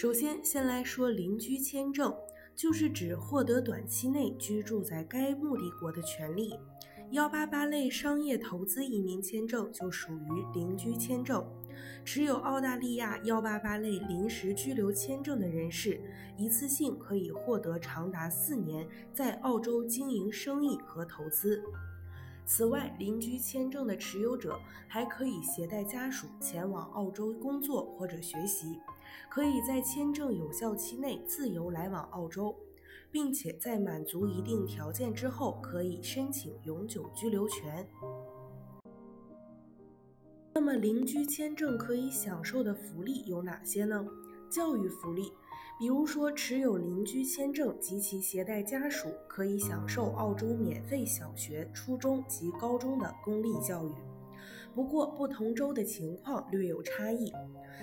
首先，先来说邻居签证。就是指获得短期内居住在该目的国的权利。幺八八类商业投资移民签证就属于邻居签证。持有澳大利亚幺八八类临时居留签证的人士，一次性可以获得长达四年在澳洲经营生意和投资。此外，邻居签证的持有者还可以携带家属前往澳洲工作或者学习。可以在签证有效期内自由来往澳洲，并且在满足一定条件之后，可以申请永久居留权。那么，邻居签证可以享受的福利有哪些呢？教育福利，比如说持有邻居签证及其携带家属，可以享受澳洲免费小学、初中及高中的公立教育。不过，不同州的情况略有差异。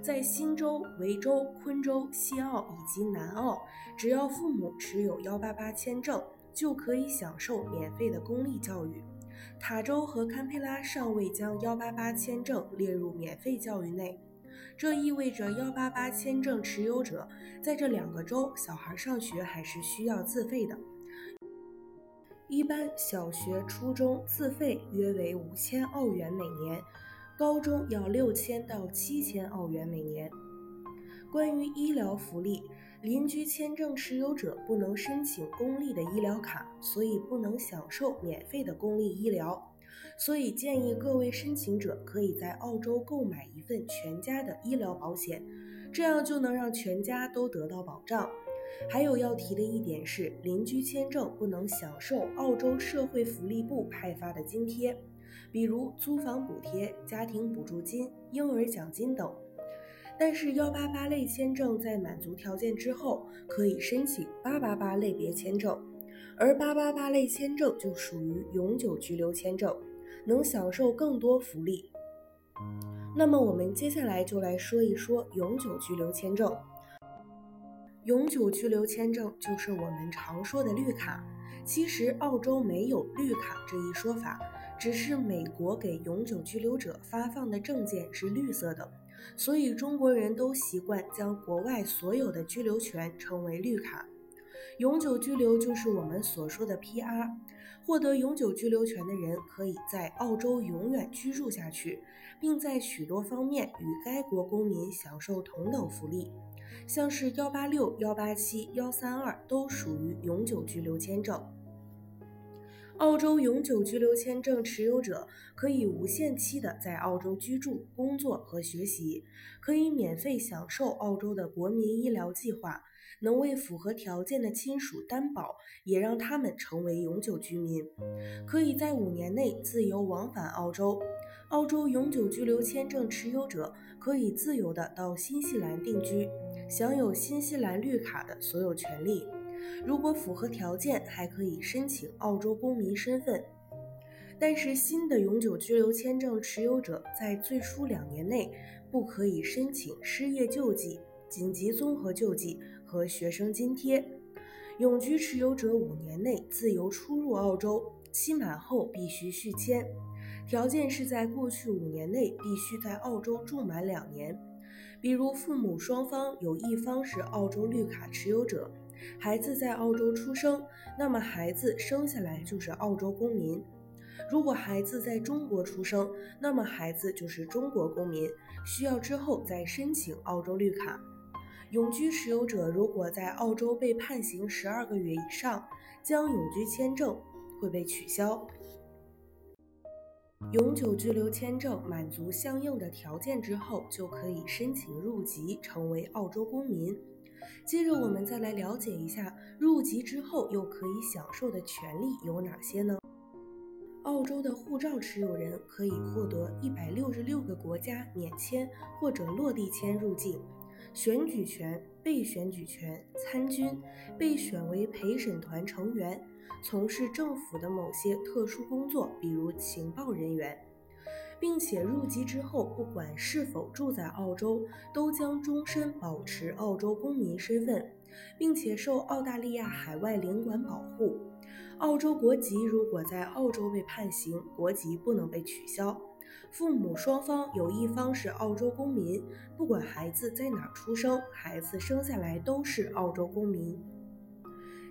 在新州、维州、昆州、西澳以及南澳，只要父母持有幺八八签证，就可以享受免费的公立教育。塔州和堪培拉尚未将幺八八签证列入免费教育内，这意味着幺八八签证持有者在这两个州小孩上学还是需要自费的。一般小学、初中自费约为五千澳元每年。高中要六千到七千澳元每年。关于医疗福利，邻居签证持有者不能申请公立的医疗卡，所以不能享受免费的公立医疗。所以建议各位申请者可以在澳洲购买一份全家的医疗保险，这样就能让全家都得到保障。还有要提的一点是，邻居签证不能享受澳洲社会福利部派发的津贴。比如租房补贴、家庭补助金、婴儿奖金等，但是幺八八类签证在满足条件之后，可以申请八八八类别签证，而八八八类签证就属于永久居留签证，能享受更多福利。那么我们接下来就来说一说永久居留签证。永久居留签证就是我们常说的绿卡，其实澳洲没有绿卡这一说法。只是美国给永久居留者发放的证件是绿色的，所以中国人都习惯将国外所有的居留权称为绿卡。永久居留就是我们所说的 PR。获得永久居留权的人可以在澳洲永远居住下去，并在许多方面与该国公民享受同等福利，像是幺八六、幺八七、幺三二都属于永久居留签证。澳洲永久居留签证持有者可以无限期的在澳洲居住、工作和学习，可以免费享受澳洲的国民医疗计划，能为符合条件的亲属担保，也让他们成为永久居民，可以在五年内自由往返澳洲。澳洲永久居留签证持有者可以自由的到新西兰定居，享有新西兰绿卡的所有权利。如果符合条件，还可以申请澳洲公民身份。但是，新的永久居留签证持有者在最初两年内不可以申请失业救济、紧急综合救济和学生津贴。永居持有者五年内自由出入澳洲，期满后必须续签，条件是在过去五年内必须在澳洲住满两年。比如，父母双方有一方是澳洲绿卡持有者。孩子在澳洲出生，那么孩子生下来就是澳洲公民。如果孩子在中国出生，那么孩子就是中国公民，需要之后再申请澳洲绿卡。永居持有者如果在澳洲被判刑十二个月以上，将永居签证会被取消。永久居留签证满足相应的条件之后，就可以申请入籍，成为澳洲公民。接着，我们再来了解一下入籍之后又可以享受的权利有哪些呢？澳洲的护照持有人可以获得一百六十六个国家免签或者落地签入境，选举权、被选举权、参军、被选为陪审团成员、从事政府的某些特殊工作，比如情报人员，并且入籍之后，不管是否住在澳洲，都将终身保持澳洲公民身份，并且受澳大利亚海外领馆保护。澳洲国籍如果在澳洲被判刑，国籍不能被取消。父母双方有一方是澳洲公民，不管孩子在哪出生，孩子生下来都是澳洲公民。